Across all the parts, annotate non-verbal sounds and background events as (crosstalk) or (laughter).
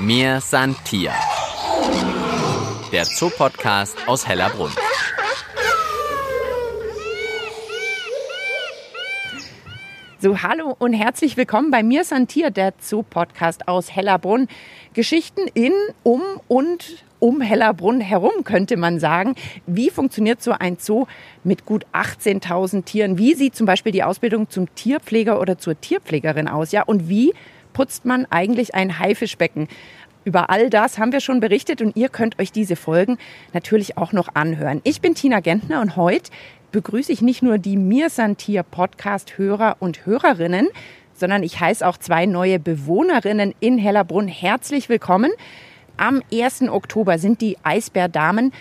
Mir san Tier. Der Zoopodcast aus Hellerbrunn. So, hallo und herzlich willkommen bei mir Santier, der Zoo-Podcast aus Hellerbrunn. Geschichten in, um und um Hellerbrunn herum, könnte man sagen. Wie funktioniert so ein Zoo mit gut 18.000 Tieren? Wie sieht zum Beispiel die Ausbildung zum Tierpfleger oder zur Tierpflegerin aus? Ja, und wie putzt man eigentlich ein Haifischbecken? Über all das haben wir schon berichtet und ihr könnt euch diese Folgen natürlich auch noch anhören. Ich bin Tina Gentner und heute begrüße ich nicht nur die Mir Santier Podcast Hörer und Hörerinnen, sondern ich heiße auch zwei neue Bewohnerinnen in Hellerbrunn herzlich willkommen. Am 1. Oktober sind die Eisbärdamen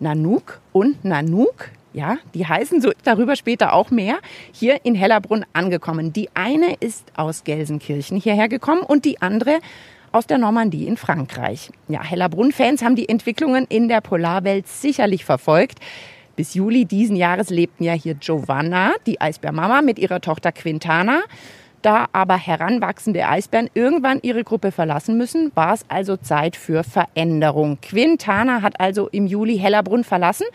Nanook und Nanook ja, die heißen so, darüber später auch mehr, hier in Hellerbrunn angekommen. Die eine ist aus Gelsenkirchen hierher gekommen und die andere aus der Normandie in Frankreich. Ja, Hellerbrunn-Fans haben die Entwicklungen in der Polarwelt sicherlich verfolgt. Bis Juli diesen Jahres lebten ja hier Giovanna, die Eisbärmama, mit ihrer Tochter Quintana. Da aber heranwachsende Eisbären irgendwann ihre Gruppe verlassen müssen, war es also Zeit für Veränderung. Quintana hat also im Juli Hellerbrunn verlassen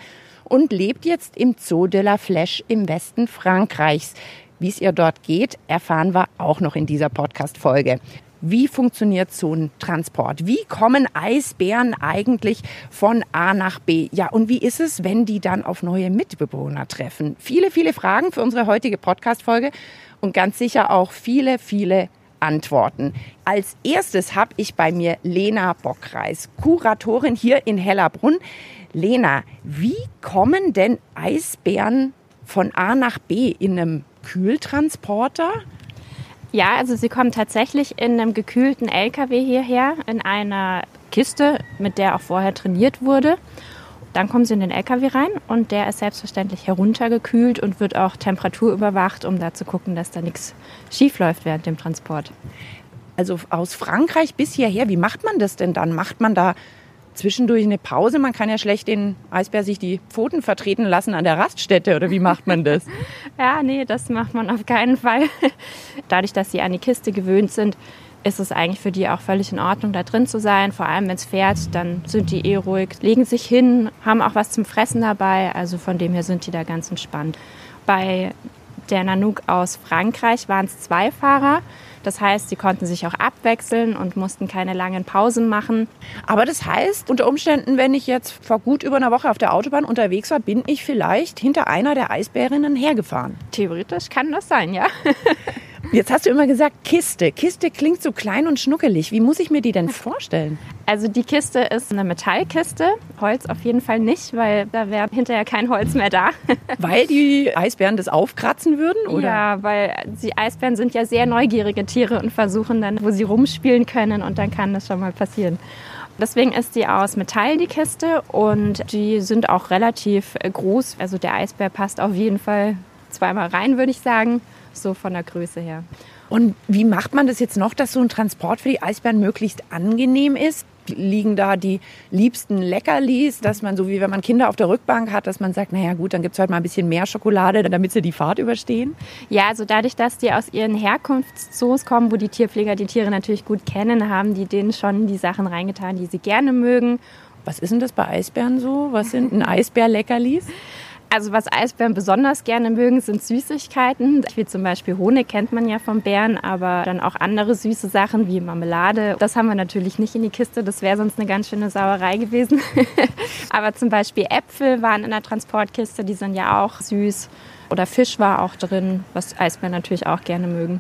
und lebt jetzt im Zoo de la Flèche im Westen Frankreichs. Wie es ihr dort geht, erfahren wir auch noch in dieser Podcast-Folge. Wie funktioniert so ein Transport? Wie kommen Eisbären eigentlich von A nach B? Ja, und wie ist es, wenn die dann auf neue Mitbewohner treffen? Viele, viele Fragen für unsere heutige Podcast-Folge und ganz sicher auch viele, viele Antworten. Als erstes habe ich bei mir Lena Bockreis, Kuratorin hier in Hellerbrunn. Lena, wie kommen denn Eisbären von A nach B in einem Kühltransporter? Ja, also sie kommen tatsächlich in einem gekühlten LKW hierher, in einer Kiste, mit der auch vorher trainiert wurde. Dann kommen sie in den LKW rein und der ist selbstverständlich heruntergekühlt und wird auch temperaturüberwacht, um da zu gucken, dass da nichts schief läuft während dem Transport. Also aus Frankreich bis hierher, wie macht man das denn dann? Macht man da zwischendurch eine Pause? Man kann ja schlecht den Eisbär sich die Pfoten vertreten lassen an der Raststätte oder wie macht man das? (laughs) ja, nee, das macht man auf keinen Fall. (laughs) Dadurch, dass sie an die Kiste gewöhnt sind, ist es eigentlich für die auch völlig in Ordnung, da drin zu sein. Vor allem, wenn es fährt, dann sind die eh ruhig, legen sich hin, haben auch was zum Fressen dabei. Also von dem her sind die da ganz entspannt. Bei der Nanook aus Frankreich waren es zwei Fahrer. Das heißt, sie konnten sich auch abwechseln und mussten keine langen Pausen machen. Aber das heißt, unter Umständen, wenn ich jetzt vor gut über einer Woche auf der Autobahn unterwegs war, bin ich vielleicht hinter einer der Eisbärinnen hergefahren. Theoretisch kann das sein, ja. (laughs) Jetzt hast du immer gesagt Kiste. Kiste klingt so klein und schnuckelig. Wie muss ich mir die denn vorstellen? Also die Kiste ist eine Metallkiste. Holz auf jeden Fall nicht, weil da wäre hinterher kein Holz mehr da. (laughs) Weil die Eisbären das aufkratzen würden? Oder? Ja, weil die Eisbären sind ja sehr neugierige Tiere und versuchen dann, wo sie rumspielen können und dann kann das schon mal passieren. Deswegen ist die aus Metall, die Kiste, und die sind auch relativ groß. Also der Eisbär passt auf jeden Fall zweimal rein, würde ich sagen so von der Größe her. Und wie macht man das jetzt noch, dass so ein Transport für die Eisbären möglichst angenehm ist? Liegen da die liebsten Leckerlis, dass man so wie wenn man Kinder auf der Rückbank hat, dass man sagt, naja gut, dann gibt es heute mal ein bisschen mehr Schokolade, damit sie die Fahrt überstehen? Ja, also dadurch, dass die aus ihren Herkunftszoos kommen, wo die Tierpfleger die Tiere natürlich gut kennen, haben die denen schon die Sachen reingetan, die sie gerne mögen. Was ist denn das bei Eisbären so? Was sind ein Eisbär-Leckerlis? Also was Eisbären besonders gerne mögen, sind Süßigkeiten. Wie zum Beispiel Honig kennt man ja vom Bären, aber dann auch andere süße Sachen wie Marmelade. Das haben wir natürlich nicht in die Kiste, das wäre sonst eine ganz schöne Sauerei gewesen. (laughs) aber zum Beispiel Äpfel waren in der Transportkiste, die sind ja auch süß. Oder Fisch war auch drin, was Eisbären natürlich auch gerne mögen.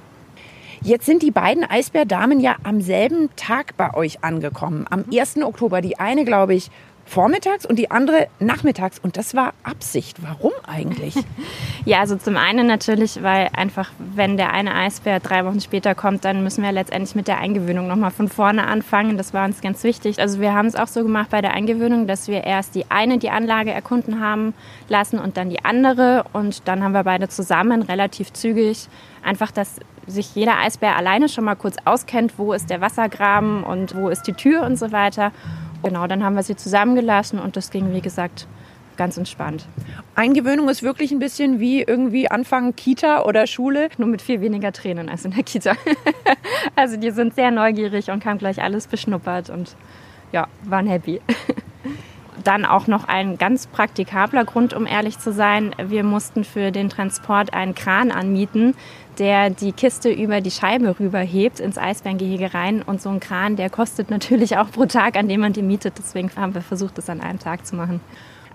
Jetzt sind die beiden Eisbärdamen ja am selben Tag bei euch angekommen, am 1. Oktober. Die eine, glaube ich, vormittags und die andere nachmittags. Und das war Absicht. Warum eigentlich? (laughs) ja, also zum einen natürlich, weil einfach, wenn der eine Eisbär drei Wochen später kommt, dann müssen wir letztendlich mit der Eingewöhnung nochmal von vorne anfangen. Das war uns ganz wichtig. Also wir haben es auch so gemacht bei der Eingewöhnung, dass wir erst die eine die Anlage erkunden haben lassen und dann die andere. Und dann haben wir beide zusammen relativ zügig einfach, dass sich jeder Eisbär alleine schon mal kurz auskennt, wo ist der Wassergraben und wo ist die Tür und so weiter. Genau, dann haben wir sie zusammengelassen und das ging, wie gesagt, ganz entspannt. Eingewöhnung ist wirklich ein bisschen wie irgendwie Anfang Kita oder Schule. Nur mit viel weniger Tränen als in der Kita. (laughs) also die sind sehr neugierig und haben gleich alles beschnuppert und ja, waren happy. (laughs) Dann auch noch ein ganz praktikabler Grund, um ehrlich zu sein. Wir mussten für den Transport einen Kran anmieten, der die Kiste über die Scheibe rüberhebt ins Eisbärengehege rein. Und so ein Kran, der kostet natürlich auch pro Tag, an dem man den mietet. Deswegen haben wir versucht, das an einem Tag zu machen.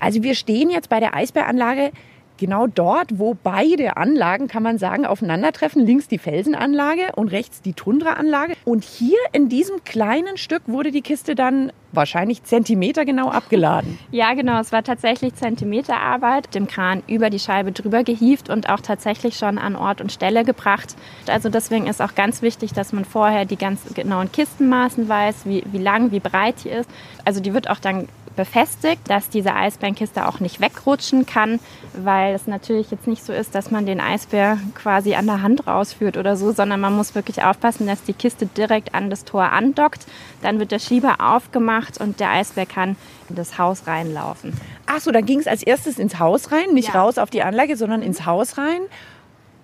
Also wir stehen jetzt bei der Eisbäranlage genau dort, wo beide Anlagen, kann man sagen, aufeinandertreffen. Links die Felsenanlage und rechts die Tundra-Anlage. Und hier in diesem kleinen Stück wurde die Kiste dann wahrscheinlich zentimetergenau abgeladen. (laughs) Ja, genau. Es war tatsächlich Zentimeterarbeit, dem Kran über die Scheibe drüber gehievt und auch tatsächlich schon an Ort und Stelle gebracht. Also deswegen ist auch ganz wichtig, dass man vorher die ganz genauen Kistenmaßen weiß, wie, wie lang, wie breit die ist. Also die wird auch dann befestigt, dass diese Eisbärenkiste auch nicht wegrutschen kann, weil es natürlich jetzt nicht so ist, dass man den Eisbär quasi an der Hand rausführt oder so, sondern man muss wirklich aufpassen, dass die Kiste direkt an das Tor andockt. Dann wird der Schieber aufgemacht und der Eisbär kann in das Haus reinlaufen. Ach so, dann ging es als erstes ins Haus rein, nicht ja. raus auf die Anlage, sondern ins Haus rein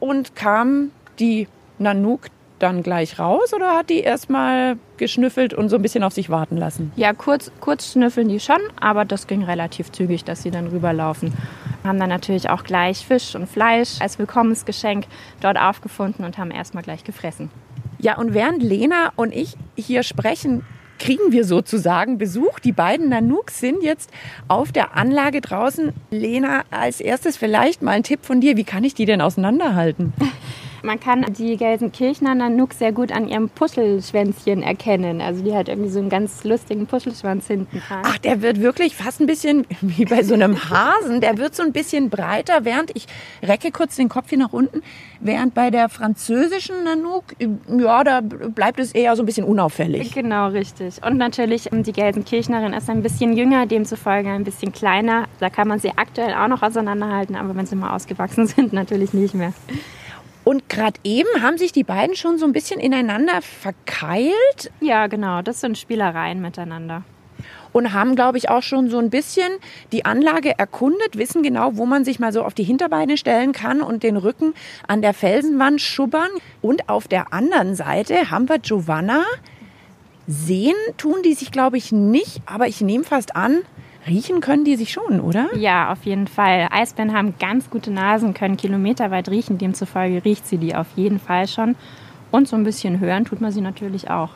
und kam die Nanook dann gleich raus oder hat die erstmal geschnüffelt und so ein bisschen auf sich warten lassen? Ja, kurz, kurz schnüffeln die schon, aber das ging relativ zügig, dass sie dann rüberlaufen. Haben dann natürlich auch gleich Fisch und Fleisch als Willkommensgeschenk dort aufgefunden und haben erstmal gleich gefressen. Ja, und während Lena und ich hier sprechen, kriegen wir sozusagen Besuch. Die beiden Nanooks sind jetzt auf der Anlage draußen. Lena, als erstes vielleicht mal ein Tipp von dir. Wie kann ich die denn auseinanderhalten? (laughs) Man kann die Gelsenkirchener Nanook sehr gut an ihrem Puschelschwänzchen erkennen. Also die hat irgendwie so einen ganz lustigen Puschelschwanz hinten dran. Ach, der wird wirklich fast ein bisschen wie bei so einem Hasen. Der wird so ein bisschen breiter, während ich recke kurz den Kopf hier nach unten. Während bei der französischen Nanook, ja, da bleibt es eher so ein bisschen unauffällig. Genau, richtig. Und natürlich, ähm, die Gelsenkirchnerin ist ein bisschen jünger, demzufolge ein bisschen kleiner. Da kann man sie aktuell auch noch auseinanderhalten, aber wenn sie mal ausgewachsen (laughs) sind, natürlich nicht mehr. Und gerade eben haben sich die beiden schon so ein bisschen ineinander verkeilt. Ja, genau. Das sind Spielereien miteinander. Und haben, glaube ich, auch schon so ein bisschen die Anlage erkundet, wissen genau, wo man sich mal so auf die Hinterbeine stellen kann und den Rücken an der Felsenwand schubbern. Und auf der anderen Seite haben wir Giovanna. Sehen tun die sich, glaube ich, nicht, aber ich nehme fast an, Riechen können die sich schon, oder? Ja, auf jeden Fall. Eisbären haben ganz gute Nasen, können kilometerweit riechen. Demzufolge riecht sie die auf jeden Fall schon. Und so ein bisschen hören tut man sie natürlich auch.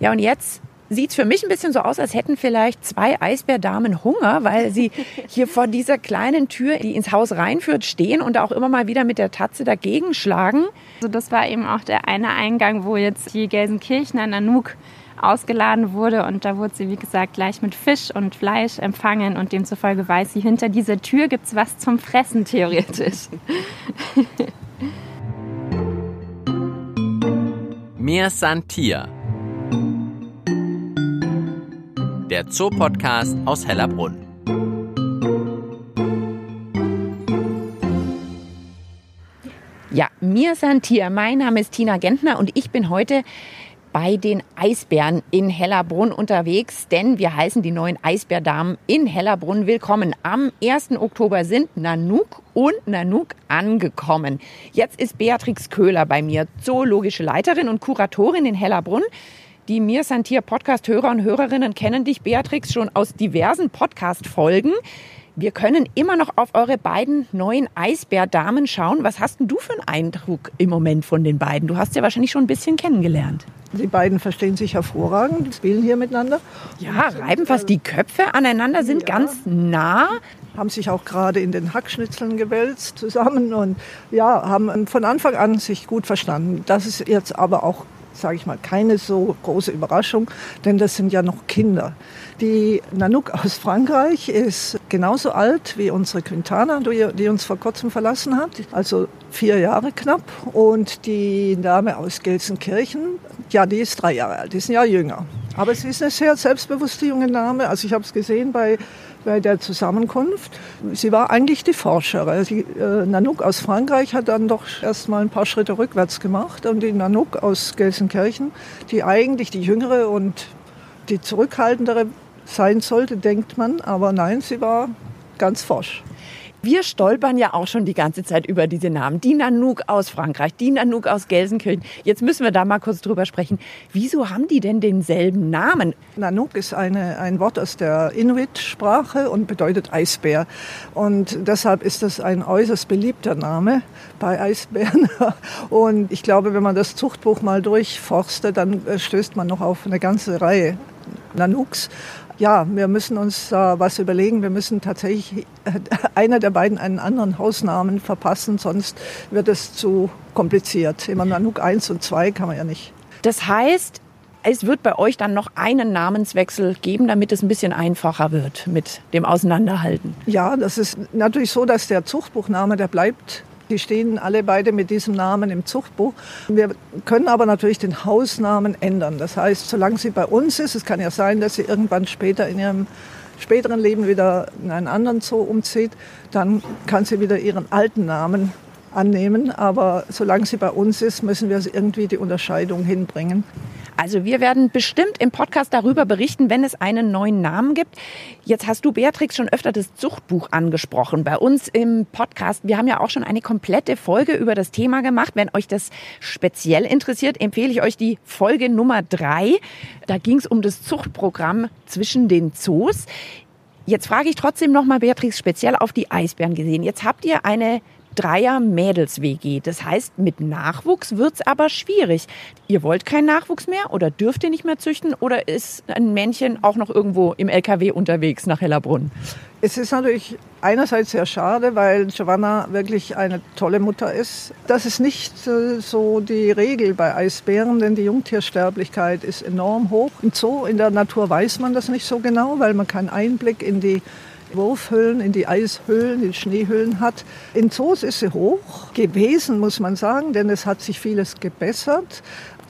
Ja, und jetzt sieht es für mich ein bisschen so aus, als hätten vielleicht zwei Eisbärdamen Hunger, weil sie (laughs) hier vor dieser kleinen Tür, die ins Haus reinführt, stehen und auch immer mal wieder mit der Tatze dagegen schlagen. Also das war eben auch der eine Eingang, wo jetzt die Gelsenkirchener Nanook ausgeladen wurde. Und da wurde sie, wie gesagt, gleich mit Fisch und Fleisch empfangen. Und demzufolge weiß sie, hinter dieser Tür gibt es was zum Fressen, theoretisch. (laughs) Mir Santia. Der Zoopodcast aus Hellerbrunn. Ja, mir Santia. Mein Name ist Tina Gentner und ich bin heute bei den Eisbären in Hellerbrunn unterwegs, denn wir heißen die neuen Eisbärdamen in Hellerbrunn willkommen. Am 1. Oktober sind Nanook und Nanook angekommen. Jetzt ist Beatrix Köhler bei mir, zoologische Leiterin und Kuratorin in Hellerbrunn. Die Mir Santier Podcast-Hörer und Hörerinnen kennen dich, Beatrix, schon aus diversen Podcast-Folgen. Wir können immer noch auf eure beiden neuen Eisbärdamen schauen. Was hast denn du für einen Eindruck im Moment von den beiden? Du hast ja wahrscheinlich schon ein bisschen kennengelernt. Die beiden verstehen sich hervorragend, spielen hier miteinander. Ja, reiben fast die Köpfe aneinander, sind ja. ganz nah. Haben sich auch gerade in den Hackschnitzeln gewälzt zusammen und ja, haben von Anfang an sich gut verstanden. Das ist jetzt aber auch sage ich mal, keine so große Überraschung, denn das sind ja noch Kinder. Die Nanook aus Frankreich ist genauso alt wie unsere Quintana, die uns vor kurzem verlassen hat, also vier Jahre knapp. Und die Dame aus Gelsenkirchen, ja, die ist drei Jahre alt, die ist ein Jahr jünger. Aber sie ist eine sehr selbstbewusste junge Dame. Also ich habe es gesehen bei bei der Zusammenkunft. Sie war eigentlich die Forscherin. Die äh, Nanook aus Frankreich hat dann doch erst mal ein paar Schritte rückwärts gemacht und die Nanook aus Gelsenkirchen, die eigentlich die jüngere und die zurückhaltendere sein sollte, denkt man, aber nein, sie war ganz forsch. Wir stolpern ja auch schon die ganze Zeit über diese Namen. Die Nanook aus Frankreich, die Nanook aus Gelsenkirchen. Jetzt müssen wir da mal kurz drüber sprechen. Wieso haben die denn denselben Namen? Nanook ist eine, ein Wort aus der Inuit-Sprache und bedeutet Eisbär. Und deshalb ist das ein äußerst beliebter Name bei Eisbären. (laughs) Und ich glaube, wenn man das Zuchtbuch mal durchforstet, dann stößt man noch auf eine ganze Reihe Nanooks ja, wir müssen uns äh, was überlegen. Wir müssen tatsächlich äh, einer der beiden einen anderen Hausnamen verpassen, sonst wird es zu kompliziert. Immer Nanook 1 und 2 kann man ja nicht. Das heißt, es wird bei euch dann noch einen Namenswechsel geben, damit es ein bisschen einfacher wird mit dem Auseinanderhalten. Ja, das ist natürlich so, dass der Zuchtbuchname, der bleibt die stehen alle beide mit diesem Namen im Zuchtbuch. Wir können aber natürlich den Hausnamen ändern. Das heißt, solange sie bei uns ist, es kann ja sein, dass sie irgendwann später in ihrem späteren Leben wieder in einen anderen Zoo umzieht, dann kann sie wieder ihren alten Namen annehmen. Aber solange sie bei uns ist, müssen wir irgendwie die Unterscheidung hinbringen. Also wir werden bestimmt im Podcast darüber berichten, wenn es einen neuen Namen gibt. Jetzt hast du, Beatrix, schon öfter das Zuchtbuch angesprochen bei uns im Podcast. Wir haben ja auch schon eine komplette Folge über das Thema gemacht. Wenn euch das speziell interessiert, empfehle ich euch die Folge Nummer drei. Da ging es um das Zuchtprogramm zwischen den Zoos. Jetzt frage ich trotzdem nochmal, Beatrix, speziell auf die Eisbären gesehen. Jetzt habt ihr eine Dreier-Mädels-WG. Das heißt, mit Nachwuchs wird es aber schwierig. Ihr wollt keinen Nachwuchs mehr oder dürft ihr nicht mehr züchten oder ist ein Männchen auch noch irgendwo im LKW unterwegs nach Hellerbrunn? Es ist natürlich einerseits sehr schade, weil Giovanna wirklich eine tolle Mutter ist. Das ist nicht äh, so die Regel bei Eisbären, denn die Jungtiersterblichkeit ist enorm hoch. Im Zoo, in der Natur weiß man das nicht so genau, weil man keinen Einblick in die Wurfhöhlen, in die Eishöhlen, in die Schneehöhlen hat. In Zoos ist sie hoch gewesen, muss man sagen, denn es hat sich vieles gebessert.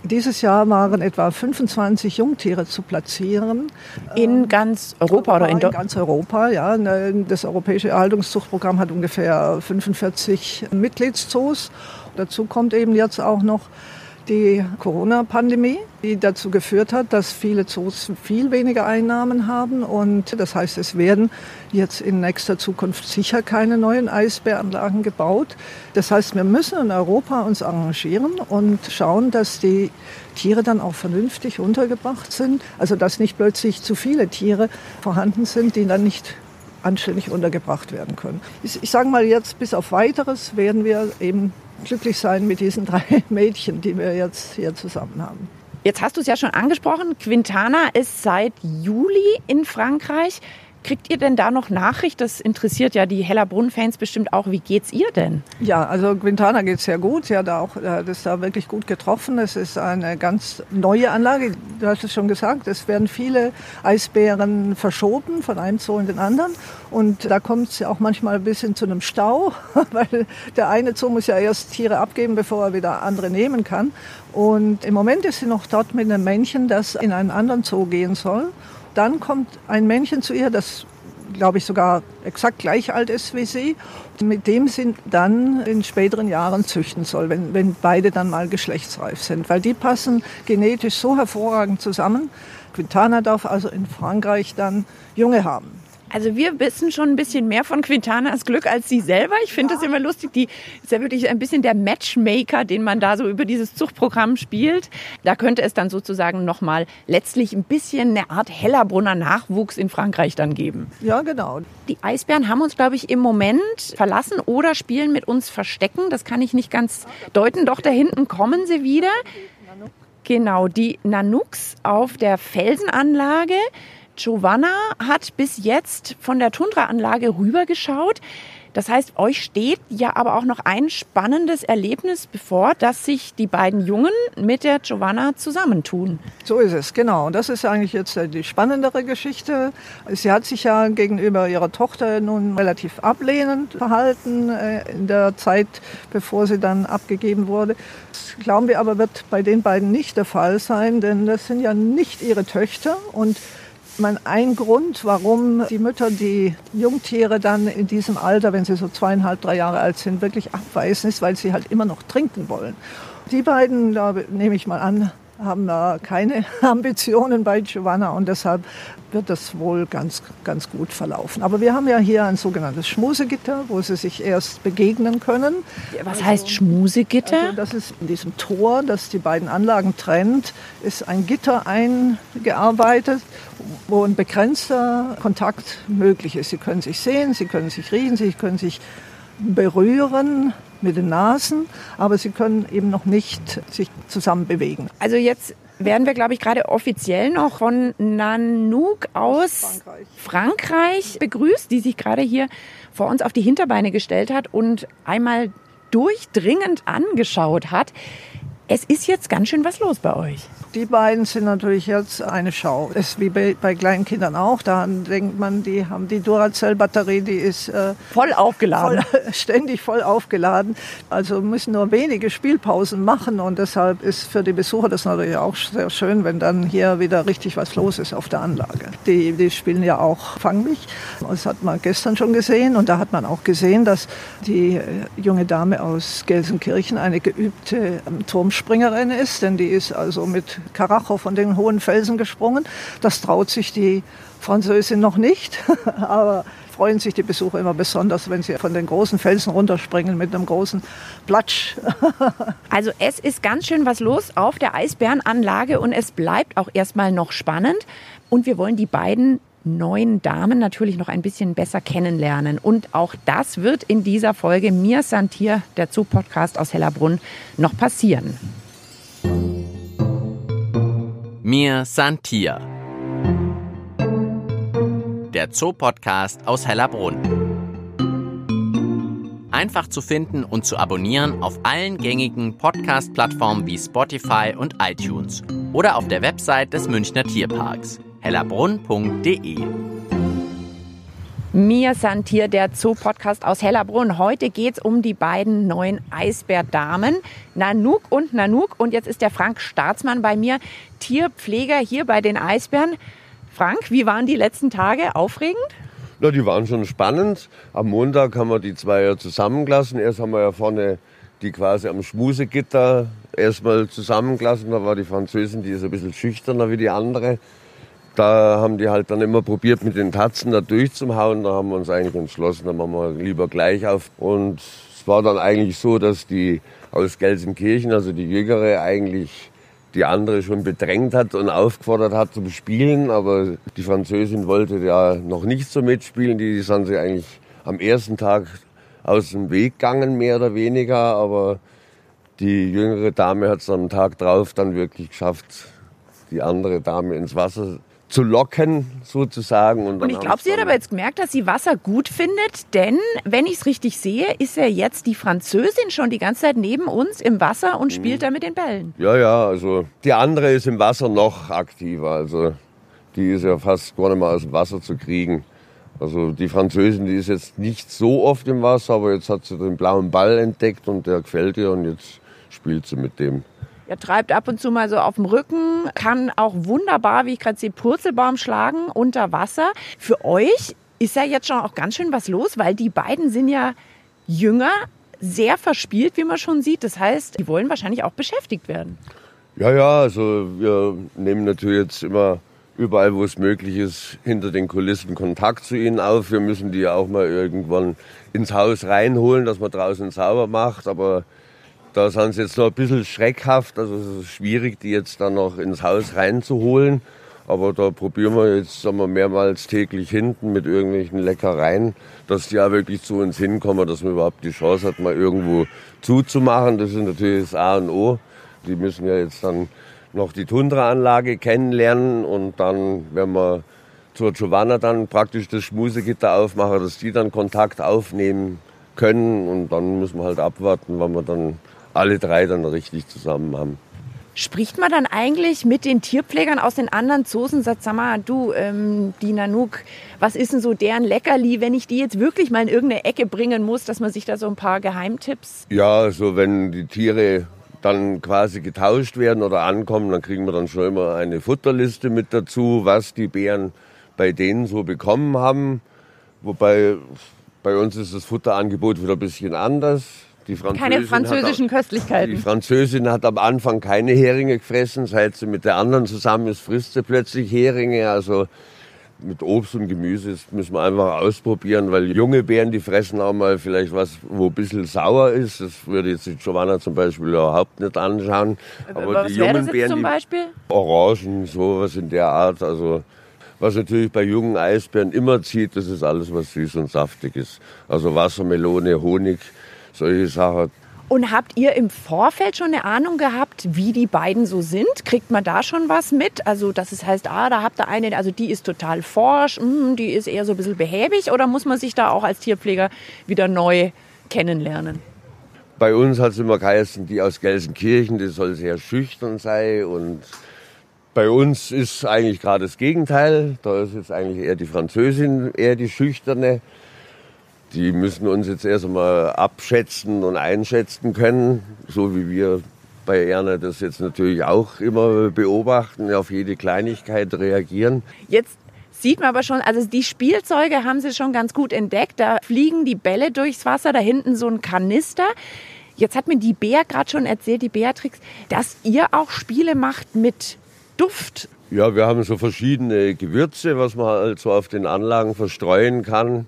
Dieses Jahr waren etwa 25 Jungtiere zu platzieren. In ganz Europa oder in, in ganz Europa, ja. Das Europäische Erhaltungszuchtprogramm hat ungefähr 45 Mitgliedszoos. Dazu kommt eben jetzt auch noch die Corona-Pandemie, die dazu geführt hat, dass viele Zoos viel weniger Einnahmen haben. Und das heißt, es werden jetzt in nächster Zukunft sicher keine neuen Eisbäranlagen gebaut. Das heißt, wir müssen in Europa uns arrangieren und schauen, dass die Tiere dann auch vernünftig untergebracht sind. Also dass nicht plötzlich zu viele Tiere vorhanden sind, die dann nicht anständig untergebracht werden können. Ich, ich sage mal jetzt, bis auf weiteres werden wir eben glücklich sein mit diesen drei (laughs) Mädchen, die wir jetzt hier zusammen haben. Jetzt hast du es ja schon angesprochen, Quintana ist seit Juli in Frankreich. Kriegt ihr denn da noch Nachricht? Das interessiert ja die Hellerbrunn-Fans bestimmt auch. Wie geht's ihr denn? Ja, also Quintana geht sehr gut. Sie hat auch äh, das da wirklich gut getroffen. Es ist eine ganz neue Anlage. Du hast es schon gesagt, es werden viele Eisbären verschoben von einem Zoo in den anderen. Und da kommt es ja auch manchmal ein bisschen zu einem Stau, (laughs) weil der eine Zoo muss ja erst Tiere abgeben, bevor er wieder andere nehmen kann. Und im Moment ist sie noch dort mit einem Männchen, das in einen anderen Zoo gehen soll. Dann kommt ein Männchen zu ihr, das glaube ich sogar exakt gleich alt ist wie sie, mit dem sie dann in späteren Jahren züchten soll, wenn, wenn beide dann mal geschlechtsreif sind. Weil die passen genetisch so hervorragend zusammen. Quintana darf also in Frankreich dann Junge haben. Also wir wissen schon ein bisschen mehr von Quintanas Glück als sie selber. Ich finde ja. das immer lustig. Die ist ja wirklich ein bisschen der Matchmaker, den man da so über dieses Zuchtprogramm spielt. Da könnte es dann sozusagen nochmal letztlich ein bisschen eine Art Hellerbrunner Nachwuchs in Frankreich dann geben. Ja, genau. Die Eisbären haben uns, glaube ich, im Moment verlassen oder spielen mit uns Verstecken. Das kann ich nicht ganz deuten. Doch da hinten kommen sie wieder. Genau, die Nanooks auf der Felsenanlage. Giovanna hat bis jetzt von der Tundra-Anlage rübergeschaut. Das heißt, euch steht ja aber auch noch ein spannendes Erlebnis bevor, dass sich die beiden Jungen mit der Giovanna zusammentun. So ist es, genau. Und das ist eigentlich jetzt äh, die spannendere Geschichte. Sie hat sich ja gegenüber ihrer Tochter nun relativ ablehnend verhalten äh, in der Zeit, bevor sie dann abgegeben wurde. Das glauben wir aber wird bei den beiden nicht der Fall sein, denn das sind ja nicht ihre Töchter und man, ein Grund, warum die Mütter die Jungtiere dann in diesem Alter, wenn sie so zweieinhalb, drei Jahre alt sind, wirklich abweisen, ist, weil sie halt immer noch trinken wollen. Die beiden, da nehme ich mal an, haben da keine (laughs) Ambitionen bei Giovanna und deshalb wird das wohl ganz, ganz gut verlaufen. Aber wir haben ja hier ein sogenanntes Schmusegitter, wo sie sich erst begegnen können. Was also, heißt Schmusegitter? Also das ist in diesem Tor, das die beiden Anlagen trennt, ist ein Gitter eingearbeitet, wo ein begrenzter Kontakt möglich ist. Sie können sich sehen, sie können sich riechen, sie können sich berühren mit den Nasen, aber sie können eben noch nicht sich zusammen bewegen. Also jetzt werden wir, glaube ich, gerade offiziell noch von Nanook aus Frankreich. Frankreich begrüßt, die sich gerade hier vor uns auf die Hinterbeine gestellt hat und einmal durchdringend angeschaut hat. Es ist jetzt ganz schön was los bei euch. Die beiden sind natürlich jetzt eine Schau. Das ist wie bei, bei kleinen Kindern auch. Da denkt man, die haben die Duracell-Batterie, die ist äh, voll aufgeladen. Voll, (laughs) ständig voll aufgeladen. Also müssen nur wenige Spielpausen machen und deshalb ist für die Besucher das natürlich auch sehr schön, wenn dann hier wieder richtig was los ist auf der Anlage. Die, die spielen ja auch Fang mich. Das hat man gestern schon gesehen und da hat man auch gesehen, dass die äh, junge Dame aus Gelsenkirchen eine geübte ähm, Turmspringerin ist, denn die ist also mit Karacho von den hohen Felsen gesprungen. Das traut sich die Französin noch nicht, (laughs) aber freuen sich die Besucher immer besonders, wenn sie von den großen Felsen runterspringen mit einem großen Platsch. (laughs) also es ist ganz schön was los auf der Eisbärenanlage und es bleibt auch erstmal noch spannend. Und wir wollen die beiden neuen Damen natürlich noch ein bisschen besser kennenlernen. Und auch das wird in dieser Folge Mir Santier, der Zoo-Podcast aus Hellerbrunn, noch passieren. Mir Santia. Der Zoopodcast aus Hellerbrunn. Einfach zu finden und zu abonnieren auf allen gängigen Podcast-Plattformen wie Spotify und iTunes oder auf der Website des Münchner Tierparks hellerbrunn.de. Mir Santier, der Zoo-Podcast aus Hellerbrunn. Heute geht es um die beiden neuen Eisbärdamen, Nanook und Nanook. Und jetzt ist der Frank Staatsmann bei mir, Tierpfleger hier bei den Eisbären. Frank, wie waren die letzten Tage? Aufregend? Ja, die waren schon spannend. Am Montag haben wir die zwei ja zusammengelassen. Erst haben wir ja vorne die quasi am Schmusegitter erstmal zusammengelassen. Da war die Französin, die ist ein bisschen schüchterner wie die andere da haben die halt dann immer probiert, mit den Tatzen da durchzuhauen. Da haben wir uns eigentlich entschlossen, da machen wir lieber gleich auf. Und es war dann eigentlich so, dass die aus Gelsenkirchen, also die Jüngere, eigentlich die andere schon bedrängt hat und aufgefordert hat zum Spielen. Aber die Französin wollte ja noch nicht so mitspielen. Die sind sie eigentlich am ersten Tag aus dem Weg gegangen, mehr oder weniger. Aber die jüngere Dame hat es am Tag drauf dann wirklich geschafft, die andere Dame ins Wasser zu locken sozusagen. Und, und ich glaube, sie hat aber jetzt gemerkt, dass sie Wasser gut findet, denn wenn ich es richtig sehe, ist ja jetzt die Französin schon die ganze Zeit neben uns im Wasser und spielt mhm. da mit den Bällen. Ja, ja, also die andere ist im Wasser noch aktiver, also die ist ja fast gar nicht mehr aus dem Wasser zu kriegen. Also die Französin, die ist jetzt nicht so oft im Wasser, aber jetzt hat sie den blauen Ball entdeckt und der gefällt ihr und jetzt spielt sie mit dem. Er treibt ab und zu mal so auf dem Rücken, kann auch wunderbar, wie ich gerade sehe, Purzelbaum schlagen unter Wasser. Für euch ist ja jetzt schon auch ganz schön was los, weil die beiden sind ja jünger, sehr verspielt, wie man schon sieht. Das heißt, die wollen wahrscheinlich auch beschäftigt werden. Ja, ja, also wir nehmen natürlich jetzt immer überall, wo es möglich ist, hinter den Kulissen Kontakt zu ihnen auf. Wir müssen die ja auch mal irgendwann ins Haus reinholen, dass man draußen sauber macht. Aber da sind sie jetzt noch ein bisschen schreckhaft. Also es ist schwierig, die jetzt dann noch ins Haus reinzuholen. Aber da probieren wir jetzt sagen wir, mehrmals täglich hinten mit irgendwelchen Leckereien, dass die auch wirklich zu uns hinkommen, dass man überhaupt die Chance hat, mal irgendwo zuzumachen. Das ist natürlich das A und O. Die müssen ja jetzt dann noch die Tundra-Anlage kennenlernen und dann, wenn wir zur Giovanna dann praktisch das Schmusegitter aufmachen, dass die dann Kontakt aufnehmen können und dann müssen wir halt abwarten, wann wir dann alle drei dann richtig zusammen haben. Spricht man dann eigentlich mit den Tierpflegern aus den anderen Zoos und sagt, sag mal, du, ähm, die Nanook, was ist denn so deren Leckerli, wenn ich die jetzt wirklich mal in irgendeine Ecke bringen muss, dass man sich da so ein paar Geheimtipps? Ja, so also wenn die Tiere dann quasi getauscht werden oder ankommen, dann kriegen wir dann schon immer eine Futterliste mit dazu, was die Bären bei denen so bekommen haben. Wobei bei uns ist das Futterangebot wieder ein bisschen anders Die Französin Keine französischen hat, Köstlichkeiten. Die Französin hat am Anfang keine Heringe gefressen. Seit sie mit der anderen zusammen ist, frisst sie plötzlich Heringe. Also mit Obst und Gemüse das müssen wir einfach ausprobieren, weil junge Beeren, die fressen auch mal vielleicht was, wo ein bisschen sauer ist. Das würde jetzt die Giovanna zum Beispiel überhaupt nicht anschauen. Aber was wäre das jetzt zum Beispiel? Orangen, sowas in der Art. Also was natürlich bei jungen Eisbären immer zieht, das ist alles, was süß und saftig ist. Also Wasser, Melone, Honig, solche Sachen. Und habt ihr im Vorfeld schon eine Ahnung gehabt, wie die beiden so sind? Kriegt man da schon was mit? Also, dass es heißt, ah, da habt ihr eine, also die ist total forsch, mm, die ist eher so ein bisschen behäbig, oder muss man sich da auch als Tierpfleger wieder neu kennenlernen? Bei uns hat es immer geheißen, die aus Gelsenkirchen, die soll sehr schüchtern sein und bei uns ist eigentlich gerade das Gegenteil. Da ist jetzt eigentlich eher die Französin, eher die Schüchterne. Die müssen uns jetzt erst einmal abschätzen und einschätzen können, so wie wir bei Erna das jetzt natürlich auch immer beobachten, auf jede Kleinigkeit reagieren. Jetzt sieht man aber schon, also die Spielzeuge haben sie schon ganz gut entdeckt. Da fliegen die Bälle durchs Wasser, da hinten so ein Kanister. Jetzt hat mir die Bea gerade schon erzählt, die Beatrix, dass ihr auch Spiele macht mit Duft. Ja, wir haben so verschiedene Gewürze, was man halt so auf den Anlagen verstreuen kann.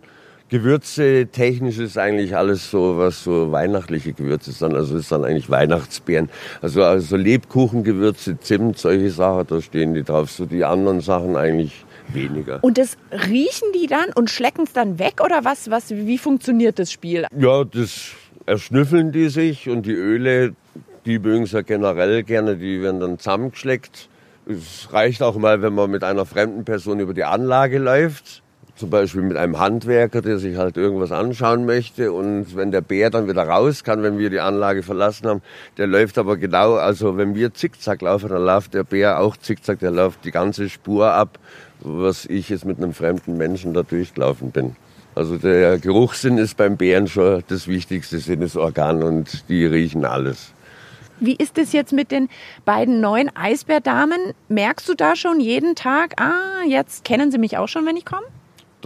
Gewürze technisch ist eigentlich alles so, was so weihnachtliche Gewürze sind. Also ist dann eigentlich Weihnachtsbeeren. Also, also Lebkuchengewürze, Zimt, solche Sachen, da stehen die drauf. So die anderen Sachen eigentlich weniger. Und das riechen die dann und schlecken es dann weg oder was, was? Wie funktioniert das Spiel? Ja, das erschnüffeln die sich und die Öle, die mögen es ja generell gerne, die werden dann zusammengeschleckt. Es reicht auch mal, wenn man mit einer fremden Person über die Anlage läuft. Zum Beispiel mit einem Handwerker, der sich halt irgendwas anschauen möchte. Und wenn der Bär dann wieder raus kann, wenn wir die Anlage verlassen haben, der läuft aber genau, also wenn wir zickzack laufen, dann läuft der Bär auch zickzack, der läuft die ganze Spur ab, was ich jetzt mit einem fremden Menschen da durchgelaufen bin. Also der Geruchssinn ist beim Bären schon das wichtigste Sinnesorgan und die riechen alles. Wie ist es jetzt mit den beiden neuen Eisbärdamen? Merkst du da schon jeden Tag, ah, jetzt kennen sie mich auch schon, wenn ich komme?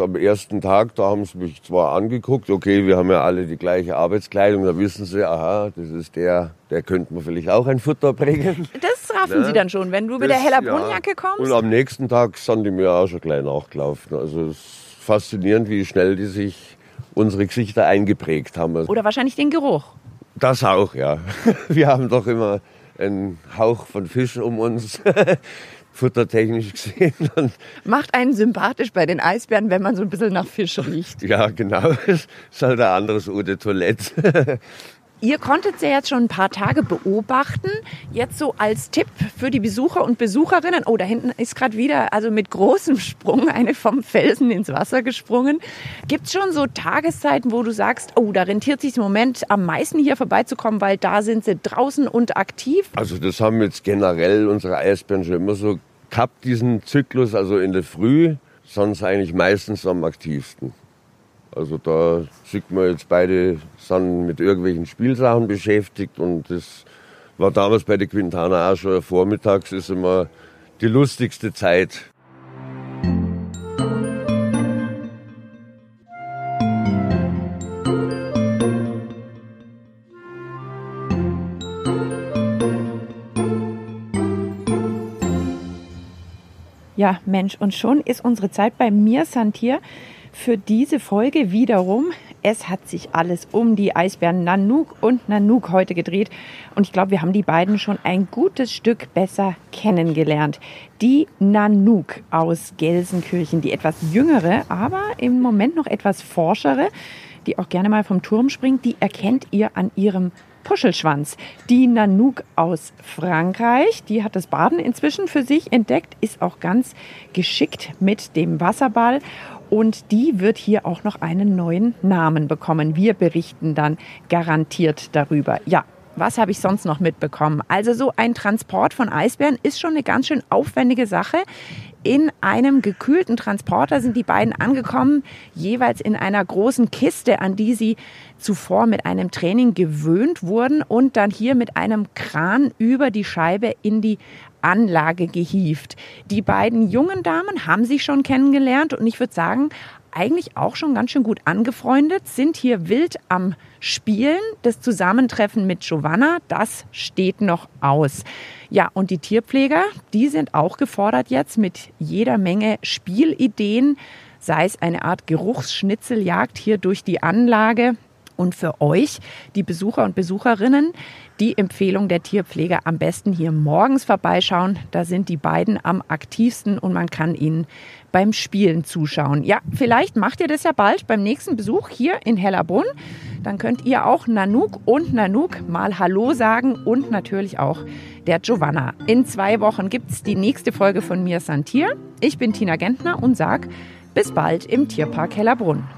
Am ersten Tag, da haben sie mich zwar angeguckt, okay, wir haben ja alle die gleiche Arbeitskleidung, da wissen sie, aha, das ist der, der könnte mir vielleicht auch ein Futter bringen. (laughs) Das raffen sie dann schon, wenn du mit der heller Brunnjacke kommst? Und am nächsten Tag sind die mir auch schon gleich nachgelaufen. Also es ist faszinierend, wie schnell die sich unsere Gesichter eingeprägt haben. Oder wahrscheinlich den Geruch. Das auch, ja. (laughs) Wir haben doch immer einen Hauch von Fisch um uns, (laughs) futtertechnisch (laughs) gesehen. Und Macht einen sympathisch bei den Eisbären, wenn man so ein bisschen nach Fisch riecht. ja, genau. (laughs) Das ist halt ein anderes Eau de Toilette. (laughs) Ihr konntet sie jetzt schon ein paar Tage beobachten. Jetzt so als Tipp für die Besucher und Besucherinnen. Oh, da hinten ist gerade wieder, also mit großem Sprung, eine vom Felsen ins Wasser gesprungen. Gibt es schon so Tageszeiten, wo du sagst, oh, da rentiert sich im Moment am meisten hier vorbeizukommen, weil da sind sie draußen und aktiv? Also das haben jetzt generell unsere Eisbären schon immer so gehabt, diesen Zyklus, also in der Früh, sonst eigentlich meistens am aktivsten. Also da sieht man jetzt beide sind mit irgendwelchen Spielsachen beschäftigt und das war damals bei der Quintana auch schon vormittags ist immer die lustigste Zeit. Ja, Mensch, und schon ist unsere Zeit bei mir, Santier, für diese Folge wiederum. Es hat sich alles um die Eisbären Nanook und Nanook heute gedreht. Und ich glaube, wir haben die beiden schon ein gutes Stück besser kennengelernt. Die Nanook aus Gelsenkirchen, die etwas jüngere, aber im Moment noch etwas forschere, die auch gerne mal vom Turm springt, die erkennt ihr an ihrem Puschelschwanz. Die Nanook aus Frankreich, die hat das Baden inzwischen für sich entdeckt, ist auch ganz geschickt mit dem Wasserball und die wird hier auch noch einen neuen Namen bekommen. Wir berichten dann garantiert darüber. Ja, was habe ich sonst noch mitbekommen? Also so ein Transport von Eisbären ist schon eine ganz schön aufwendige Sache. In einem gekühlten Transporter sind die beiden angekommen, jeweils in einer großen Kiste, an die sie zuvor mit einem Training gewöhnt wurden und dann hier mit einem Kran über die Scheibe in die Anlage gehievt. Die beiden jungen Damen haben sich schon kennengelernt und ich würde sagen, eigentlich auch schon ganz schön gut angefreundet, sind hier wild am Spielen. Das Zusammentreffen mit Giovanna, das steht noch aus. Ja, und die Tierpfleger, die sind auch gefordert jetzt mit jeder Menge Spielideen, sei es eine Art Geruchsschnitzeljagd hier durch die Anlage. Und für euch, die Besucher und Besucherinnen, die Empfehlung der Tierpfleger am besten hier morgens vorbeischauen. Da sind die beiden am aktivsten und man kann ihnen beim Spielen zuschauen. Ja, vielleicht macht ihr das ja bald beim nächsten Besuch hier in Hellerbrunn. Dann könnt ihr auch Nanook und Nanook mal Hallo sagen und natürlich auch der Giovanna. In zwei Wochen gibt es die nächste Folge von Mir Santier. Ich bin Tina Gentner und sag bis bald im Tierpark Hellerbrunn.